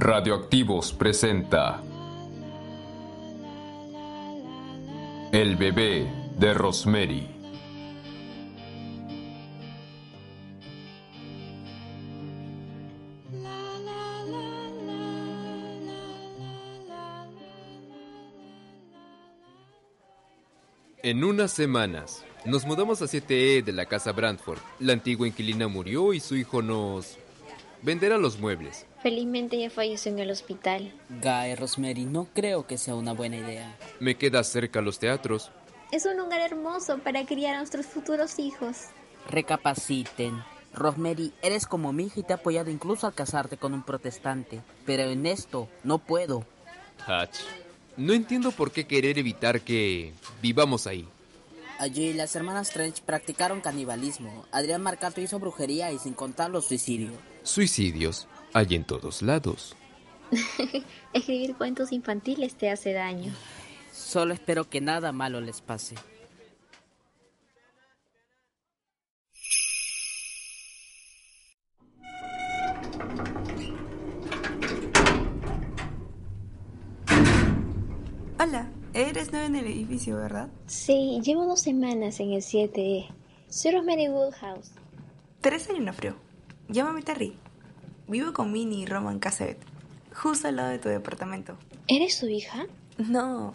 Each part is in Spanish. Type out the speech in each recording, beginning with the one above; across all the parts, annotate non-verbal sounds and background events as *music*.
Radioactivos presenta El bebé de Rosemary. En unas semanas, nos mudamos a 7E de la casa Brantford. La antigua inquilina murió y su hijo nos venderá los muebles. Felizmente ya falleció en el hospital. Guy, Rosemary, no creo que sea una buena idea. Me queda cerca los teatros. Es un lugar hermoso para criar a nuestros futuros hijos. Recapaciten. Rosemary, eres como mi hija y te he apoyado incluso al casarte con un protestante. Pero en esto no puedo. Hatch, no entiendo por qué querer evitar que vivamos ahí. Allí las hermanas Trench practicaron canibalismo. Adrián Marcato hizo brujería y sin contar los suicidios. Suicidios hay en todos lados. *laughs* Escribir cuentos infantiles te hace daño. Solo espero que nada malo les pase. Hola, eres nueva en el edificio, ¿verdad? Sí, llevo dos semanas en el 7E. Soy Rosemary Woodhouse. Teresa frío. Llámame Terry. Vivo con Minnie y Roman Cassette, justo al lado de tu departamento. ¿Eres su hija? No,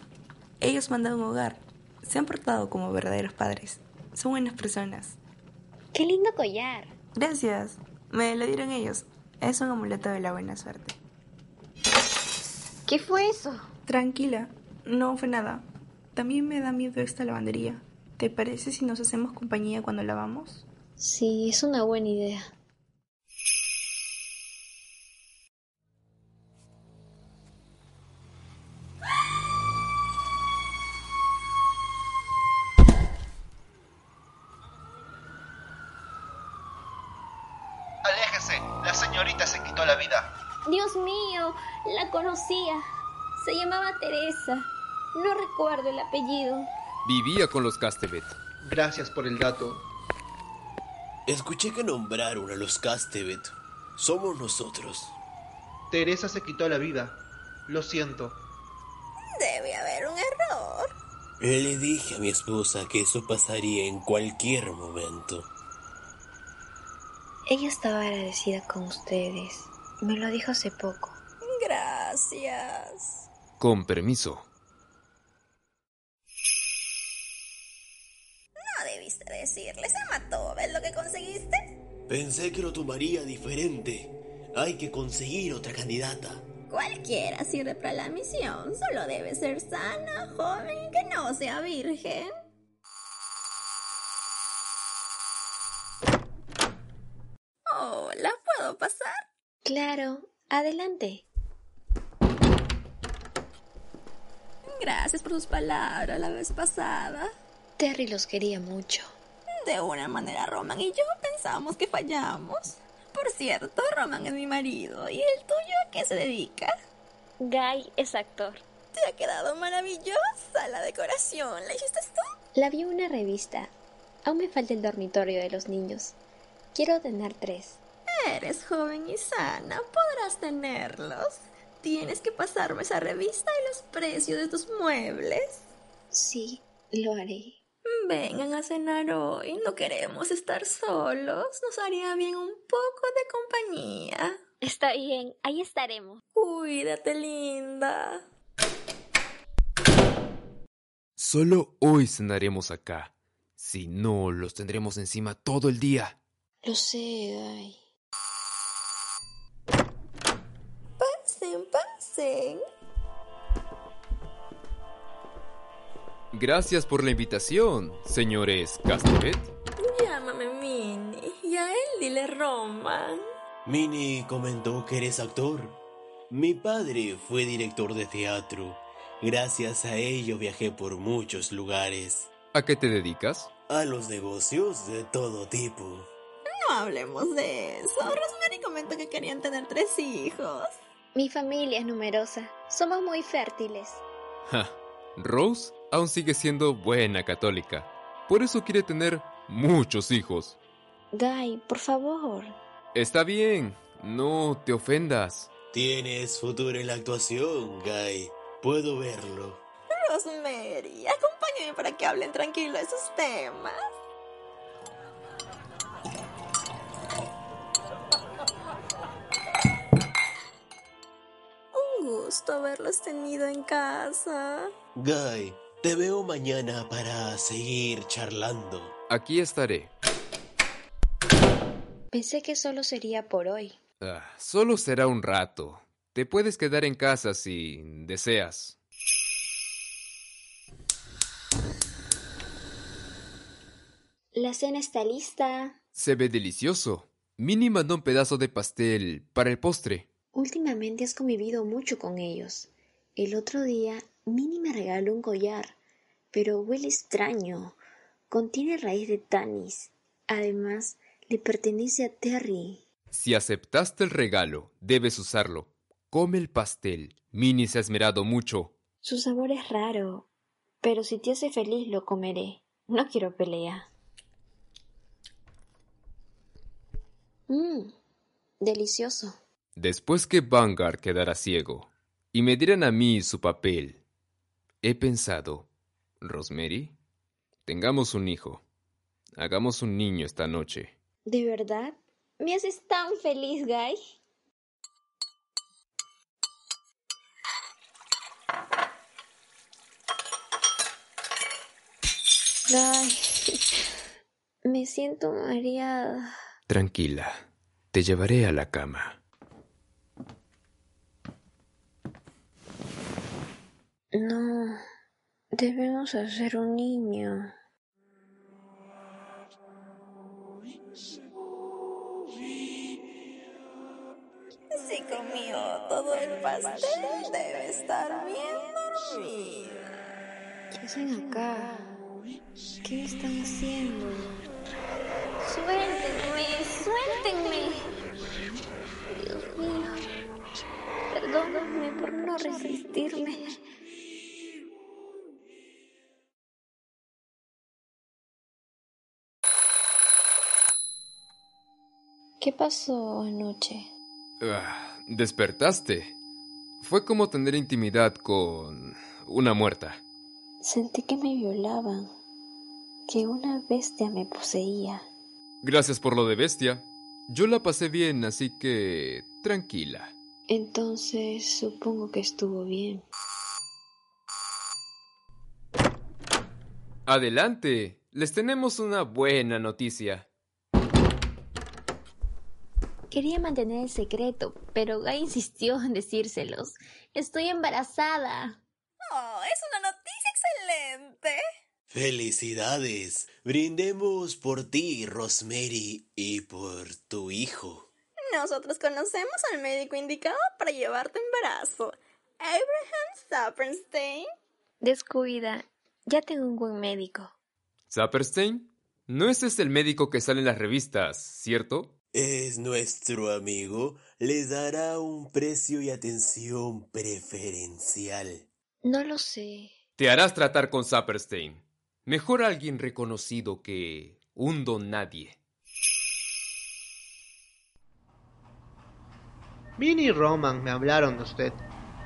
ellos mandan un hogar. Se han portado como verdaderos padres. Son buenas personas. ¡Qué lindo collar! Gracias. Me lo dieron ellos. Es un amuleto de la buena suerte. ¿Qué fue eso? Tranquila, no fue nada. También me da miedo esta lavandería. ¿Te parece si nos hacemos compañía cuando lavamos? Sí, es una buena idea. La conocía. Se llamaba Teresa. No recuerdo el apellido. Vivía con los Castevet. Gracias por el dato. Escuché que nombraron a los Castevet. Somos nosotros. Teresa se quitó la vida. Lo siento. Debe haber un error. Le dije a mi esposa que eso pasaría en cualquier momento. Ella estaba agradecida con ustedes. Me lo dijo hace poco. Gracias. Con permiso. No debiste decirle, se mató. ¿Ves lo que conseguiste? Pensé que lo tomaría diferente. Hay que conseguir otra candidata. Cualquiera sirve para la misión. Solo debe ser sana, joven que no sea virgen. Hola, ¿puedo pasar? Claro, adelante. Gracias por sus palabras la vez pasada. Terry los quería mucho. De una manera, Roman y yo pensamos que fallamos. Por cierto, Roman es mi marido. ¿Y el tuyo a qué se dedica? Guy es actor. Te ha quedado maravillosa la decoración. ¿La hiciste tú? La vi en una revista. Aún me falta el dormitorio de los niños. Quiero tener tres. Eres joven y sana. Podrás tenerlos. Tienes que pasarme esa revista y los precios de tus muebles. Sí, lo haré. Vengan a cenar hoy. No queremos estar solos. Nos haría bien un poco de compañía. Está bien, ahí estaremos. Cuídate, linda. Solo hoy cenaremos acá. Si no, los tendremos encima todo el día. Lo sé, Guy. Gracias por la invitación, señores Castevet. Llámame Minnie. Y a él dile Roman. Minnie comentó que eres actor. Mi padre fue director de teatro. Gracias a ello viajé por muchos lugares. ¿A qué te dedicas? A los negocios de todo tipo. No hablemos de eso. Rosemary comentó que querían tener tres hijos. Mi familia es numerosa. Somos muy fértiles. Ja, Rose aún sigue siendo buena católica. Por eso quiere tener muchos hijos. Guy, por favor. Está bien, no te ofendas. Tienes futuro en la actuación, Guy. Puedo verlo. Rosemary, acompáñame para que hablen tranquilo de esos temas. Gusto haberlos tenido en casa. Guy, te veo mañana para seguir charlando. Aquí estaré. Pensé que solo sería por hoy. Ah, solo será un rato. Te puedes quedar en casa si deseas. La cena está lista. Se ve delicioso. Minnie mandó un pedazo de pastel para el postre. Últimamente has convivido mucho con ellos. El otro día, Minnie me regaló un collar, pero huele extraño. Contiene raíz de tanis. Además, le pertenece a Terry. Si aceptaste el regalo, debes usarlo. Come el pastel. Minnie se ha esmerado mucho. Su sabor es raro, pero si te hace feliz lo comeré. No quiero pelea. Mmm, delicioso. Después que Vanguard quedara ciego y me dieran a mí su papel, he pensado, Rosemary, tengamos un hijo. Hagamos un niño esta noche. ¿De verdad? ¿Me haces tan feliz, Guy? Guy, me siento mareada. Tranquila, te llevaré a la cama. No, debemos hacer un niño. Si comió todo el pastel, debe estar bien dormida. ¿Qué hacen acá? ¿Qué están haciendo? ¿Qué pasó anoche? Ah, despertaste. Fue como tener intimidad con una muerta. Sentí que me violaban, que una bestia me poseía. Gracias por lo de bestia. Yo la pasé bien, así que tranquila. Entonces supongo que estuvo bien. Adelante, les tenemos una buena noticia. Quería mantener el secreto, pero Guy insistió en decírselos. Estoy embarazada. Oh, es una noticia excelente. Felicidades. Brindemos por ti, Rosemary, y por tu hijo. Nosotros conocemos al médico indicado para llevar tu embarazo. Abraham Sapperstein. Descuida, ya tengo un buen médico. ¿Saperstein? No ese es el médico que sale en las revistas, ¿cierto? Es nuestro amigo. Le dará un precio y atención preferencial. No lo sé. Te harás tratar con Saperstein. Mejor alguien reconocido que un don nadie. Minnie y Roman me hablaron de usted.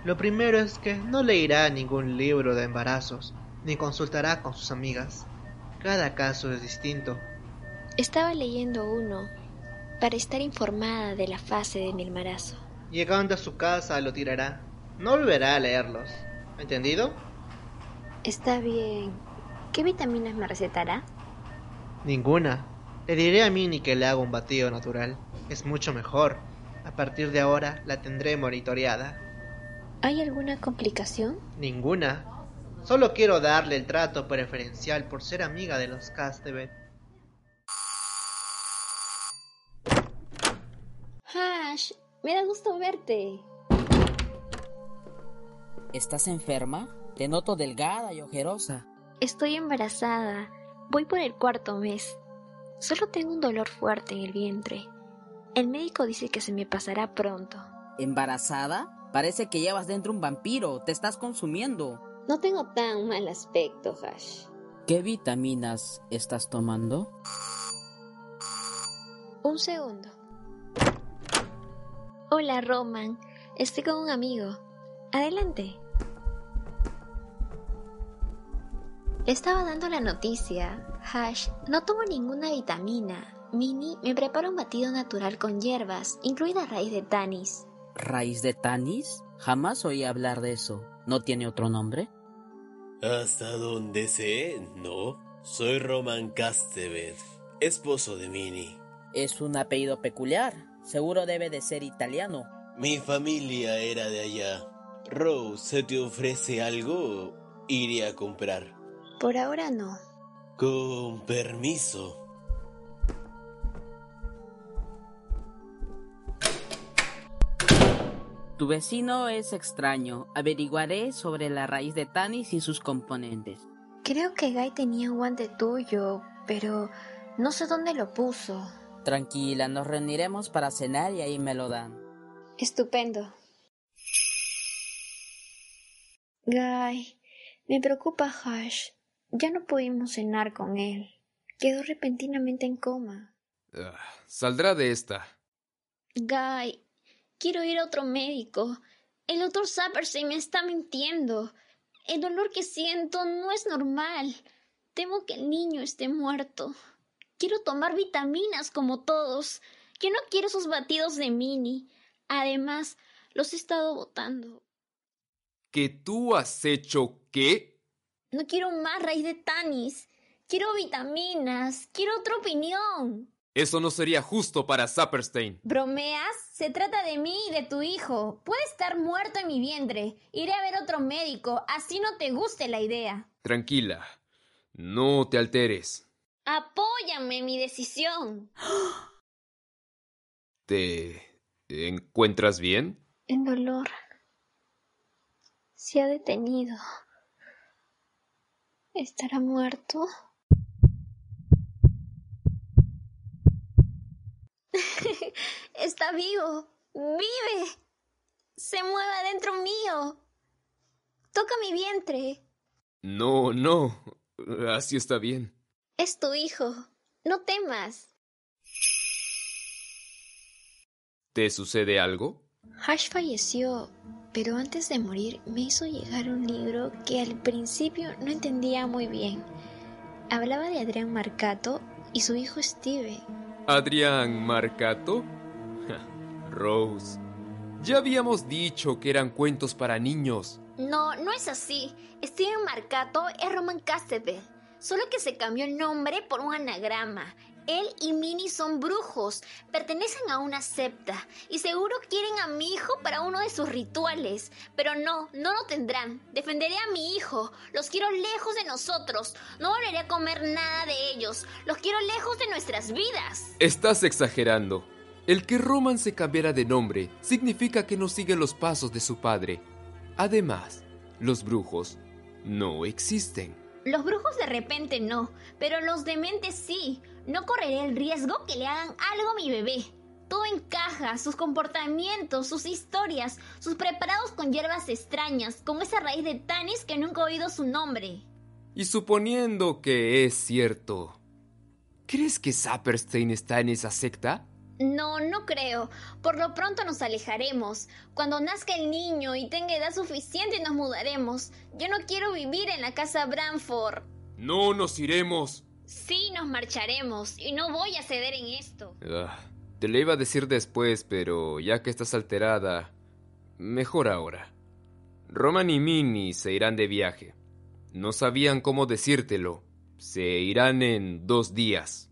Lo primero es que no leerá ningún libro de embarazos, ni consultará con sus amigas. Cada caso es distinto. Estaba leyendo uno para estar informada de la fase de mi embarazo. Llegando a su casa lo tirará. No volverá a leerlos. ¿Entendido? Está bien. ¿Qué vitaminas me recetará? Ninguna. Le diré a Minnie que le haga un batido natural. Es mucho mejor. A partir de ahora la tendré monitoreada. ¿Hay alguna complicación? Ninguna. Solo quiero darle el trato preferencial por ser amiga de los Castebet. Me da gusto verte. ¿Estás enferma? Te noto delgada y ojerosa. Estoy embarazada. Voy por el cuarto mes. Solo tengo un dolor fuerte en el vientre. El médico dice que se me pasará pronto. ¿Embarazada? Parece que llevas dentro un vampiro. Te estás consumiendo. No tengo tan mal aspecto, Hash. ¿Qué vitaminas estás tomando? Un segundo. Hola, Roman. Estoy con un amigo. Adelante. Estaba dando la noticia. Hash, no tomo ninguna vitamina. Minnie me prepara un batido natural con hierbas, incluida raíz de tanis. ¿Raíz de Tanis? Jamás oí hablar de eso. ¿No tiene otro nombre? Hasta donde sé, no. Soy Roman Castevet, esposo de Minnie. Es un apellido peculiar. Seguro debe de ser italiano. Mi familia era de allá. Rose, ¿se te ofrece algo? Iré a comprar. Por ahora no. Con permiso. Tu vecino es extraño. Averiguaré sobre la raíz de Tanis y sus componentes. Creo que Guy tenía un guante tuyo, pero no sé dónde lo puso. Tranquila, nos reuniremos para cenar y ahí me lo dan. Estupendo. Guy, me preocupa Hash. Ya no pudimos cenar con él. Quedó repentinamente en coma. Ah, saldrá de esta. Guy, quiero ir a otro médico. El doctor Saperstein me está mintiendo. El dolor que siento no es normal. Temo que el niño esté muerto. Quiero tomar vitaminas como todos. Yo no quiero esos batidos de mini. Además, los he estado botando. ¿Que tú has hecho qué? No quiero más raíz de tanis. Quiero vitaminas. Quiero otra opinión. Eso no sería justo para Saperstein. ¿Bromeas? Se trata de mí y de tu hijo. Puede estar muerto en mi vientre. Iré a ver otro médico, así no te guste la idea. Tranquila. No te alteres. Apóyame en mi decisión. ¿Te encuentras bien? El dolor se ha detenido. ¿Estará muerto? *laughs* Está vivo. Vive. Se mueve adentro mío. Toca mi vientre. No, no. Así está bien. Es tu hijo. No temas. ¿Te sucede algo? Hash falleció, pero antes de morir me hizo llegar un libro que al principio no entendía muy bien. Hablaba de Adrián Marcato y su hijo Steve. ¿Adrián Marcato? Rose. Ya habíamos dicho que eran cuentos para niños. No, no es así. Steven Marcato es Roman Castevet, solo que se cambió el nombre por un anagrama. Él y Minnie son brujos, pertenecen a una septa y seguro quieren a mi hijo para uno de sus rituales. Pero no, no lo tendrán. Defenderé a mi hijo. Los quiero lejos de nosotros. No volveré a comer nada de ellos. Los quiero lejos de nuestras vidas. Estás exagerando. El que Roman se cambiara de nombre significa que no sigue los pasos de su padre. Además, los brujos no existen. Los brujos de repente no, pero los dementes sí. No correré el riesgo que le hagan algo a mi bebé. Todo encaja, sus comportamientos, sus historias, sus preparados con hierbas extrañas, con esa raíz de Tanis que nunca he oído su nombre. Y suponiendo que es cierto, ¿crees que Saperstein está en esa secta? No, no creo. Por lo pronto nos alejaremos. Cuando nazca el niño y tenga edad suficiente nos mudaremos. Yo no quiero vivir en la casa Branford. No nos iremos. Sí, nos marcharemos. Y no voy a ceder en esto. Ah, te lo iba a decir después, pero ya que estás alterada, mejor ahora. Roman y Minnie se irán de viaje. No sabían cómo decírtelo. Se irán en dos días.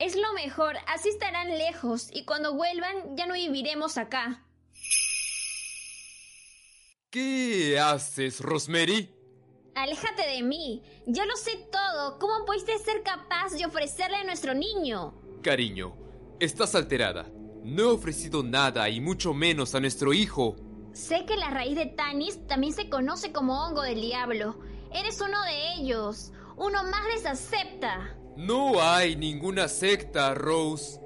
Es lo mejor, así estarán lejos y cuando vuelvan ya no viviremos acá. ¿Qué haces, Rosemary? Aléjate de mí. Yo lo sé todo. ¿Cómo pudiste ser capaz de ofrecerle a nuestro niño? Cariño, estás alterada. No he ofrecido nada y mucho menos a nuestro hijo. Sé que la raíz de Tanis también se conoce como hongo del diablo. Eres uno de ellos. Uno más de esa septa. No hay ninguna secta, Rose.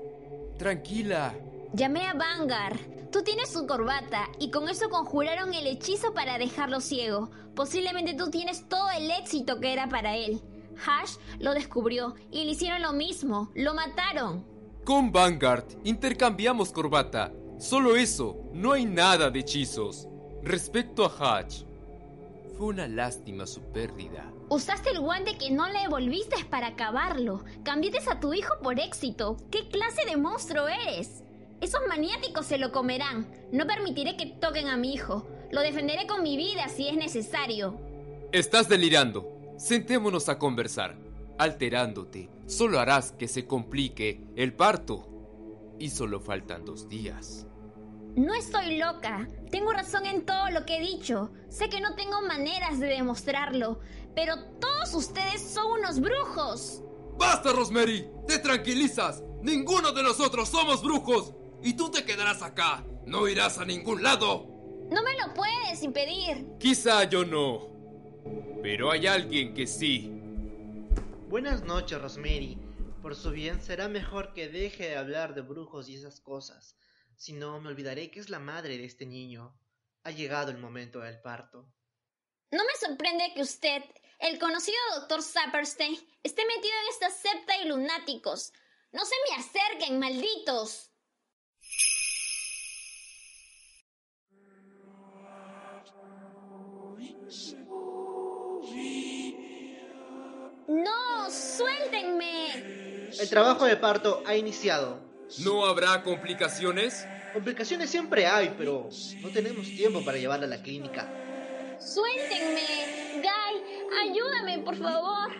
Tranquila. Llamé a Vanguard. Tú tienes su corbata y con eso conjuraron el hechizo para dejarlo ciego. Posiblemente tú tienes todo el éxito que era para él. Hash lo descubrió y le hicieron lo mismo. Lo mataron. Con Vanguard intercambiamos corbata. Solo eso, no hay nada de hechizos. Respecto a Hatch, fue una lástima su pérdida. Usaste el guante que no le devolviste para acabarlo. Cambiaste a tu hijo por éxito. ¿Qué clase de monstruo eres? Esos maniáticos se lo comerán. No permitiré que toquen a mi hijo. Lo defenderé con mi vida si es necesario. Estás delirando. Sentémonos a conversar. Alterándote, solo harás que se complique el parto. Y solo faltan dos días. No estoy loca. Tengo razón en todo lo que he dicho. Sé que no tengo maneras de demostrarlo, pero todos ustedes son unos brujos. ¡Basta, Rosemary! ¡Te tranquilizas! ¡Ninguno de nosotros somos brujos! Y tú te quedarás acá. No irás a ningún lado. No me lo puedes impedir. Quizá yo no. Pero hay alguien que sí. Buenas noches, Rosemary. Por su bien será mejor que deje de hablar de brujos y esas cosas. Si no, me olvidaré que es la madre de este niño. Ha llegado el momento del parto. No me sorprende que usted, el conocido doctor Saperstein, esté metido en esta septa de lunáticos. No se me acerquen, malditos. No, suéltenme. El trabajo de parto ha iniciado. ¿No habrá complicaciones? Complicaciones siempre hay, pero no tenemos tiempo para llevarla a la clínica. Suéltenme. Guy, ayúdame, por favor.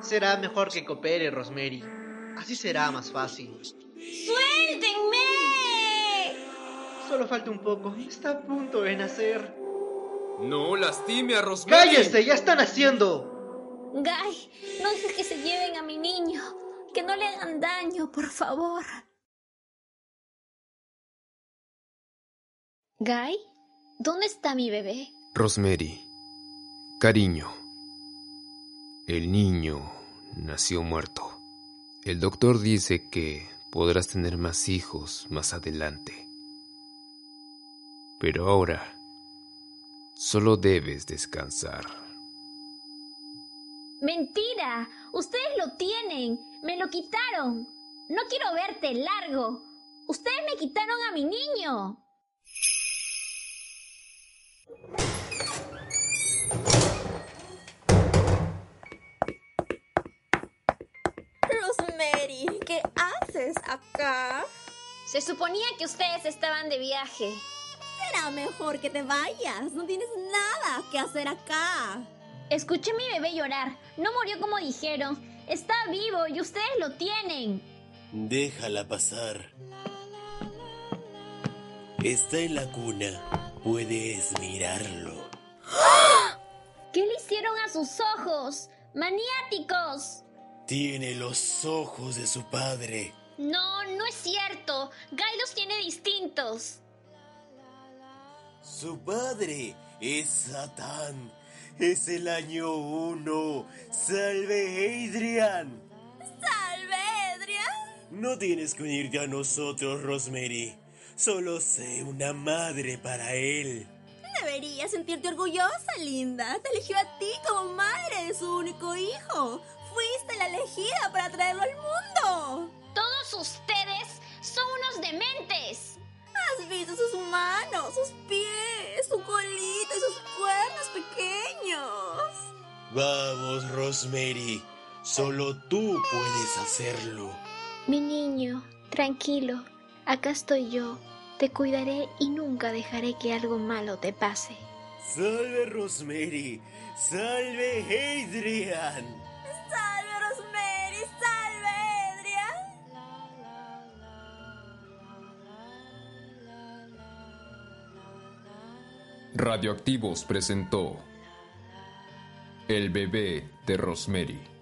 Será mejor que coopere, Rosemary. Así será más fácil. ¡Suéltenme! Solo falta un poco. Está a punto de nacer. No lastime a Rosemary. ¡Cállese! ¡Ya están haciendo! Guy, no dejes que se lleven a mi niño. Que no le hagan daño, por favor. Guy, ¿dónde está mi bebé? Rosemary, cariño. El niño nació muerto. El doctor dice que podrás tener más hijos más adelante. Pero ahora solo debes descansar. Mentira, ustedes lo tienen, me lo quitaron. No quiero verte largo. Ustedes me quitaron a mi niño. Rosemary, ¿qué haces acá? Se suponía que ustedes estaban de viaje. Será mejor que te vayas. No tienes nada que hacer acá. Escuché a mi bebé llorar. No murió como dijeron. Está vivo y ustedes lo tienen. Déjala pasar. Está en la cuna. Puedes mirarlo. *gasps* ¿Qué le hicieron a sus ojos? ¡Maniáticos! Tiene los ojos de su padre. No, no es cierto. Guy los tiene distintos. Su padre es Satán. Es el año uno. ¡Salve, Adrian! ¡Salve, Adrian! No tienes que unirte a nosotros, Rosemary. Solo sé una madre para él. Deberías sentirte orgullosa, linda. Te eligió a ti como madre de su único hijo. Fuiste la elegida para traerlo al mundo. Todos ustedes son unos dementes. ¿Has visto sus manos, sus pies, su colita y sus cuernos pequeños? Vamos, Rosemary. Solo tú puedes hacerlo. Mi niño, tranquilo. Acá estoy yo. Te cuidaré y nunca dejaré que algo malo te pase. Salve, Rosemary. Salve, Adrian. ¡Salve, Rosemary! ¡Salve, Adrian! Radioactivos presentó El bebé de Rosemary.